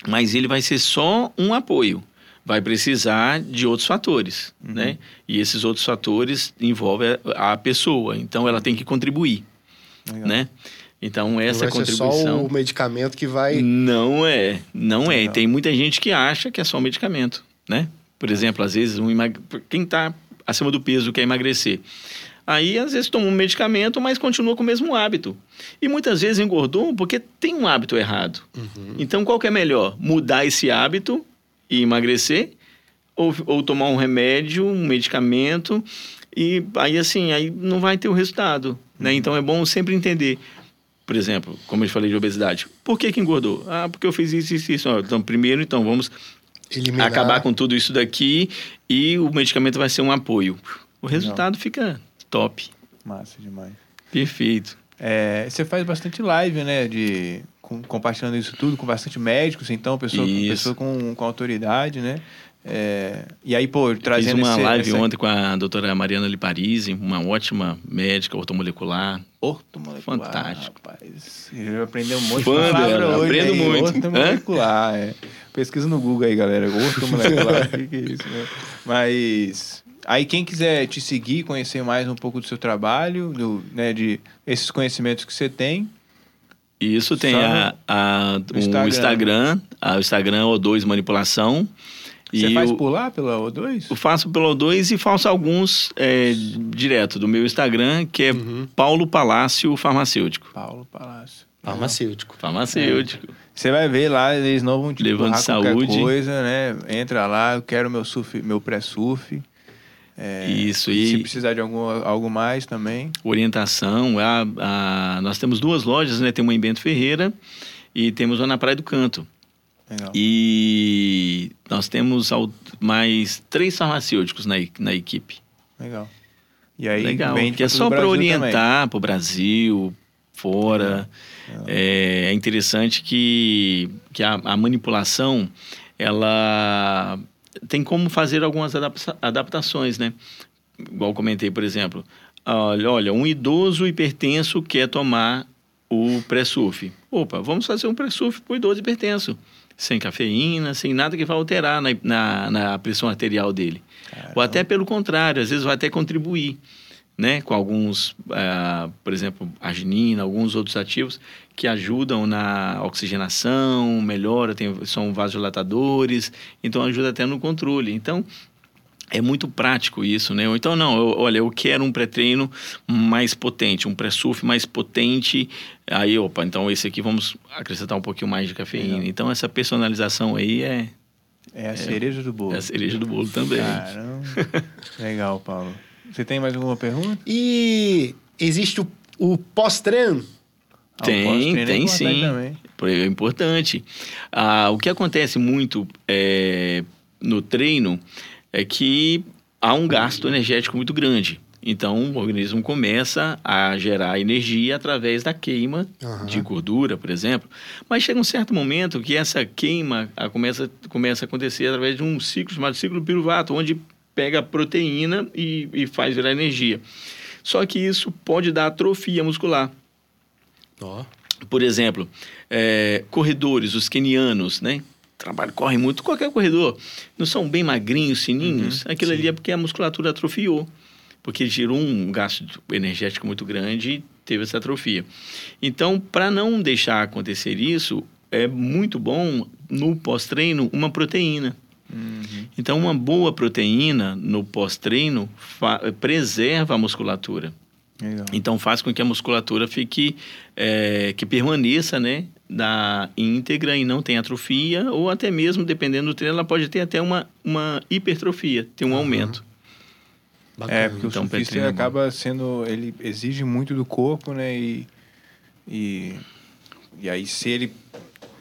mas ele vai ser só um apoio. Vai precisar de outros fatores, Uhum. né? E esses outros fatores envolvem a, a pessoa, então ela tem que contribuir. Legal. né? Então, essa não vai contribuição. Ser só o medicamento que vai. Não é, não é. Tem muita gente que acha que é só o medicamento, né? Por exemplo, às vezes, um emag... quem está acima do peso quer emagrecer. Aí, às vezes, toma um medicamento, mas continua com o mesmo hábito. E muitas vezes engordou porque tem um hábito errado. Uhum. Então, qual que é melhor? Mudar esse hábito e emagrecer? Ou, ou tomar um remédio, um medicamento, e aí, assim, aí não vai ter o resultado. Né? Uhum. Então, é bom sempre entender por exemplo, como eu falei de obesidade. Por que, que engordou? Ah, porque eu fiz isso, isso, isso. Então, primeiro, então, vamos Eliminar. acabar com tudo isso daqui e o medicamento vai ser um apoio. O resultado Não. fica top. Massa demais. Perfeito. É, você faz bastante live, né? De, com, compartilhando isso tudo com bastante médicos, então, pessoa, pessoa com, com autoridade, né? É, e aí, pô, trazendo Fiz uma esse, live essa... ontem com a doutora Mariana Liparisi, uma ótima médica ortomolecular. Ortomolecular. Fantástico. Rapaz, eu aprendi um monte de palavra hoje. Aprendo aí, muito. Ortomolecular, é. Pesquisa no Google aí, galera. Ortomolecular, o que, que é isso, né? Mas... Aí quem quiser te seguir, conhecer mais um pouco do seu trabalho, do, né, de esses conhecimentos que você tem, isso tem a, a, o Instagram, o Instagram, a, o Instagram O2 Manipulação. Você e faz por lá, pela O2? Eu faço pela O2 e faço alguns é, direto do meu Instagram, que é uhum. Paulo Palácio Farmacêutico. Paulo Palácio. Farmacêutico. Farmacêutico. É. Você vai ver lá, eles não vão te Levando saúde. coisa, né? Entra lá, eu quero meu, surf, meu pré-surf. É, Isso, e... Se precisar de algum, algo mais também. Orientação. A, a, nós temos duas lojas, né? Tem uma em Bento Ferreira e temos uma na Praia do Canto. Legal. E nós temos mais três farmacêuticos na, na equipe. Legal. E aí, Legal, que é só para orientar para o Brasil, fora. É, é, interessante que, que a, a, manipulação, ela tem como fazer algumas adapta adaptações, né? Igual comentei, por exemplo. Olha, olha, um idoso hipertenso quer tomar o pré-surf. Opa, vamos fazer um pré-surf para o idoso hipertenso sem cafeína, sem nada que vá alterar na, na, na pressão arterial dele. Caramba. Ou até pelo contrário, às vezes vai até contribuir, né? Com alguns, uh, por exemplo, arginina, alguns outros ativos que ajudam na oxigenação, melhora, tem, são vasodilatadores, então ajuda até no controle. Então, é muito prático isso, né? Então, não, eu, olha, eu quero um pré-treino mais potente, um pré-surf mais potente. Aí, opa, então esse aqui vamos acrescentar um pouquinho mais de cafeína. Então, essa personalização aí é. É a é, cereja do bolo. É a cereja do bolo também. Caramba. Legal, Paulo. Você tem mais alguma pergunta? E existe o, o pós-treino? Ah, tem, é tem sim. Também. É importante. Ah, o que acontece muito é, no treino é que há um gasto energético muito grande. Então, o organismo começa a gerar energia através da queima uhum. de gordura, por exemplo. Mas chega um certo momento que essa queima a, começa, começa a acontecer através de um ciclo chamado ciclo piruvato, onde pega a proteína e, e faz virar energia. Só que isso pode dar atrofia muscular. Oh. Por exemplo, é, corredores, os kenianos, né? trabalho, corre muito, qualquer corredor, não são bem magrinhos, fininhos, uhum, aquilo sim. ali é porque a musculatura atrofiou, porque gerou um gasto energético muito grande e teve essa atrofia. Então, para não deixar acontecer isso, é muito bom no pós-treino uma proteína. Uhum. Então, uma boa proteína no pós-treino preserva a musculatura. Legal. Então faz com que a musculatura fique, é, que permaneça, né, da íntegra e não tem atrofia, ou até mesmo, dependendo do treino, ela pode ter até uma, uma hipertrofia, ter um uhum. aumento. Bacana. É, porque então, o surfista é acaba sendo, ele exige muito do corpo, né, e, e, e aí se ele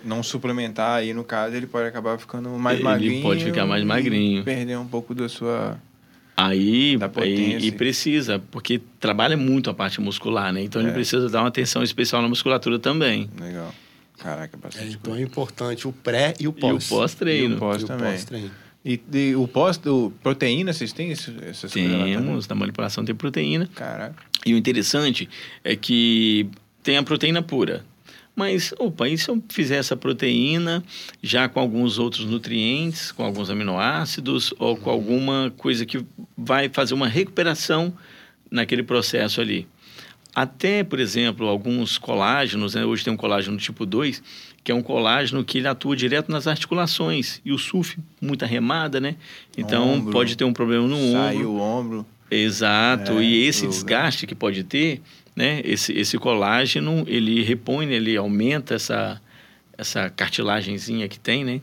não suplementar aí no caso, ele pode acabar ficando mais ele magrinho. Ele pode ficar mais magrinho. perder um pouco da sua Aí, e, e, precisa, porque trabalha muito a parte muscular, né? Então é. ele precisa dar uma atenção especial na musculatura também. Legal. Caraca, bastante. É, então é importante o pré e o pós. E o pós-treino. E o pós também. E, e, o pós do proteína, vocês têm esse, essas Temos, na manipulação tem proteína. Caraca. E o interessante é que tem a proteína pura. Mas, opa, e se eu fizer essa proteína já com alguns outros nutrientes, com alguns aminoácidos ou com alguma coisa que vai fazer uma recuperação naquele processo ali? Até, por exemplo, alguns colágenos, né? hoje tem um colágeno tipo 2, que é um colágeno que ele atua direto nas articulações. E o SUF, muita remada, né? Então, Ombro. pode ter um problema no Sai ombro. o ombro. Exato. É, e esse lugar. desgaste que pode ter, né? Esse, esse colágeno, ele repõe, né? ele aumenta essa, essa cartilagenzinha que tem, né?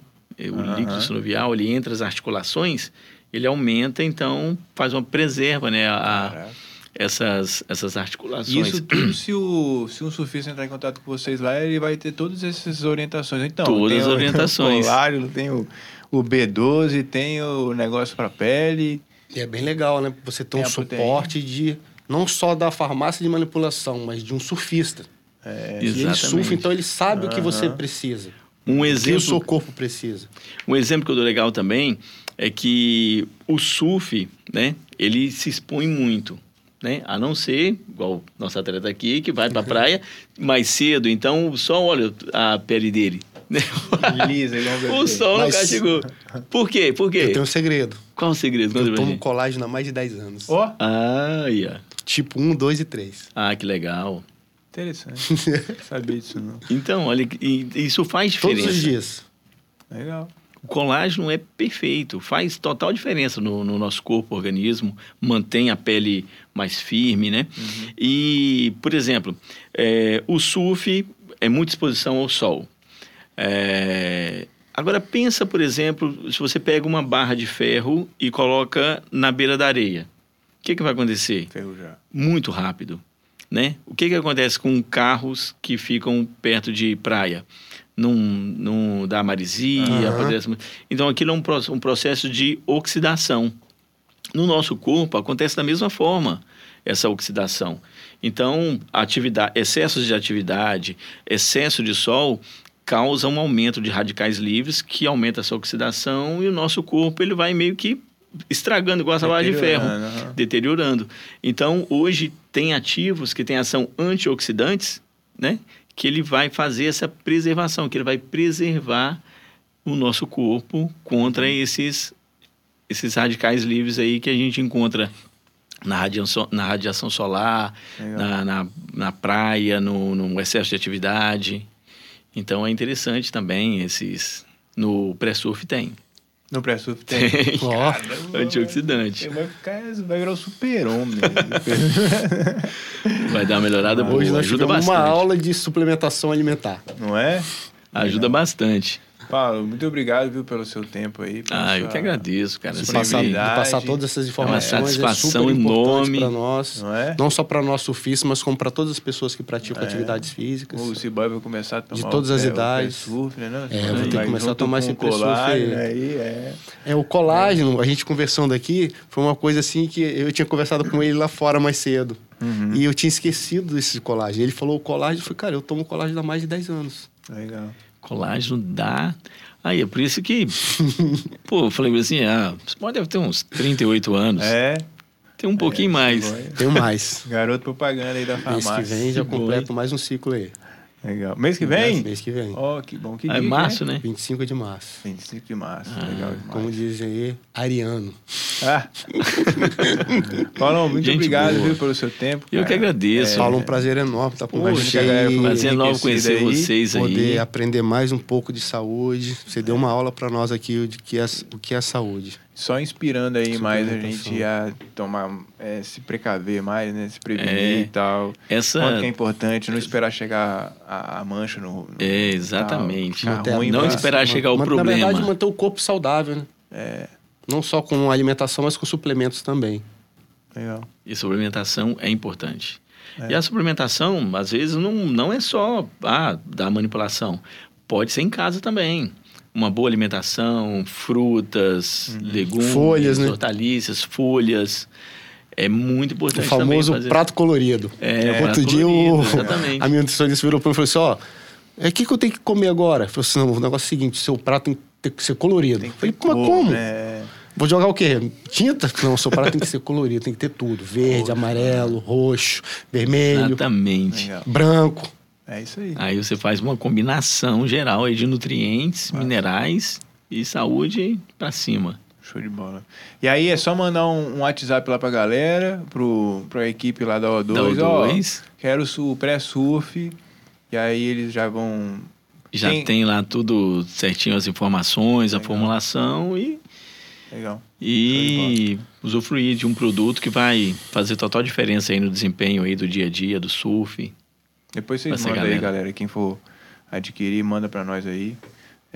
O Aham. líquido sinovial, ele entra as articulações, ele aumenta, então faz uma preserva, né? A, essas, essas articulações. Isso tudo, se, o, se um surfista entrar em contato com vocês lá, ele vai ter todas essas orientações. Então, Todas as orientações. O colágeno, tem o, o B12, tem o negócio para pele. E é bem legal, né? Você ter Tem um a proteína. suporte de não só da farmácia de manipulação, mas de um surfista. É, E ele surfa, então ele sabe o que você precisa. Um O que o exemplo seu corpo precisa. Um exemplo que eu dou legal também é que o surf, né, ele se expõe muito, né? A não ser, igual nosso atleta aqui, que vai pra praia mais cedo, então sol, olha a pele dele. lisa, igual o sol Mas- não castigou. Por quê? Por quê? Eu tenho um segredo. Qual o segredo? Eu tomo colágeno há mais de 10 anos. Ó, Ah, yeah. Tipo 1, 2 e 3. ah, que legal. interessante. Sabia disso não. Então, olha, isso faz diferença. Todos os dias. Legal. O colágeno é perfeito, faz total diferença no, no nosso corpo, organismo, mantém a pele mais firme, né? E, por exemplo, é, o surf é muita exposição ao sol. É, agora, pensa, por exemplo, se você pega uma barra de ferro e coloca na beira da areia. O que, que vai acontecer? Ferrujar. muito rápido, né? O que que acontece com carros que ficam perto de praia? Não, não dá maresia, apodrece- então aquilo é um, um processo de oxidação. No nosso corpo acontece da mesma forma essa oxidação. Então, atividade, excessos de atividade, excesso de sol causa um aumento de radicais livres que aumenta essa oxidação e o nosso corpo ele vai meio que estragando igual essa barra de ferro Deteriorando. Então, hoje tem ativos que têm ação antioxidantes, né? Que ele vai fazer essa preservação, que ele vai preservar o nosso corpo contra esses esses radicais livres aí que a gente encontra na radiação, na radiação solar, na, na, na praia, no, no excesso de atividade. Então é interessante também esses. No pré-surf tem. No pré-surf tem. Tem. Ó, Antioxidante. Vai, ficar, vai virar o super-homem. Vai dar uma melhorada boa. hoje nós Ajuda bastante. uma aula de suplementação alimentar. Não é? Ajuda bastante. Paulo, muito obrigado viu, pelo seu tempo aí. Ah, eu que agradeço, cara. De passar, de passar todas essas informações É satisfação é super importante enorme. para nós. Não é? Não só para nós surfistas, mas como para todas as pessoas que praticam É. atividades físicas. O Ciboy vai começar a tomar De todas o as o idades. pré-surf, né? É, vou ter que Vai começar a tomar com esse colágeno pré-surf. aí, é. É, o colágeno, a gente conversando aqui, foi uma coisa assim que eu tinha conversado com ele lá fora mais cedo. Uhum. E eu tinha esquecido desse colágeno. Ele falou o colágeno, eu falei, cara, eu tomo colágeno há mais de 10 anos. Legal. Colágeno dá. Aí, é por isso que. pô, eu falei assim: ah, você pode ter uns 38 anos. É, Tem um pouquinho mais. Tenho mais. Garoto propaganda aí da mês farmácia. que vem já completo mais um ciclo aí. Legal. Mês que vem? Mês que vem. Ó, que bom. Que Ah, é dia, março, né? né? 25 de março. 25 de março. Ah, Legal demais. Como dizem aí, ariano. Ah. Paulão, muito Gente obrigado boa. viu, pelo seu tempo. Eu cara. que agradeço. Paulo, um prazer enorme estar com você. Prazer enorme conhecer vocês aí. Poder aprender mais um pouco de saúde. Você deu uma aula para nós aqui de que é, o que é saúde. Só inspirando aí mais a Suplementação. gente a tomar, é, se precaver mais, né? Se prevenir É. e tal. Essa. Quanto que é importante não esperar chegar a, a mancha no, no É, exatamente. Tá ruim, Não mas- esperar chegar o problema. Na verdade, manter o corpo saudável, né? É, Não só com alimentação, mas com suplementos também. legal. E suplementação é importante. É. E a suplementação, às vezes, não, não é só ah, da manipulação. Pode ser em casa também. Uma boa alimentação, frutas, Uhum. legumes, Folhas, né? hortaliças, folhas. É muito O importante famoso também fazer... prato colorido. É, Outro prato dia colorido, o, exatamente. a minha nutricionista virou para mim e falou assim: ó, o que, que eu tenho que comer agora? Eu falei assim: não, o negócio é o seguinte: seu prato tem que ter que ser colorido. Tem que falei, ter mas cor, como? né? Vou jogar o quê? Tinta? Não, seu prato tem que ser colorido, tem que ter tudo: verde, amarelo, roxo, vermelho, Exatamente. Branco. É isso aí. Aí você faz uma combinação geral aí de nutrientes, Massa. minerais e saúde para cima. Show de bola. E aí é só mandar um, um WhatsApp lá pra galera, pro, pra equipe lá da O2. Da ó, O2. quero o pré-surf. E aí eles já vão. Já Tem- tem lá tudo certinho, as informações, a Legal. formulação e, Legal. e usufruir de um produto que vai fazer total diferença aí no desempenho aí do dia a dia, do surf. Depois vocês mandam aí, galera. galera. Quem for adquirir, manda pra nós aí.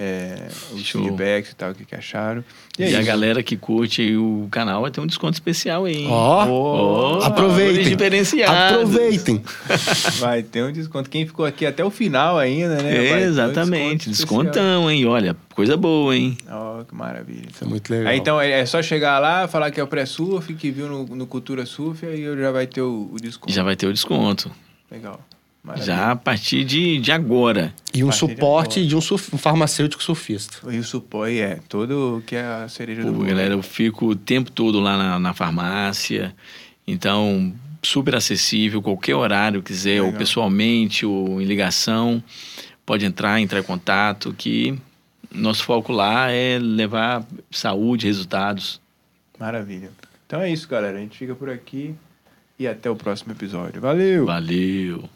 É, os Show. feedbacks e tal, o que, que acharam. E, é a isso. galera que curte aí o canal vai ter um desconto especial aí. hein? Ó, Ó, aproveitem. Diferenciado. aproveitem. Vai ter um desconto. Quem ficou aqui até o final ainda, né? Um É, exatamente. desconto especial. Descontão, hein? Olha, coisa boa, hein? Ó, que maravilha. Isso é muito legal. Aí então é é só chegar lá, falar que é o pré-surf, que viu no, no Cultura Surf, aí já vai ter o, o desconto. Já vai ter o desconto. Legal. Maravilha. Já a partir de, de agora. E um de suporte agora. de um, surf- um farmacêutico surfista. E o suporte é todo que é a cereja do Pô, bolo. galera, eu fico o tempo todo lá na, na farmácia. Então, super acessível, qualquer horário quiser, ou Legal. pessoalmente, ou em ligação, pode entrar, entrar em contato, que nosso foco lá é levar saúde, resultados. Maravilha. Então é isso, galera. A gente fica por aqui e até o próximo episódio. Valeu! Valeu!